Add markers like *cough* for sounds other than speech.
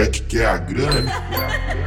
Jack quer a grana. *laughs*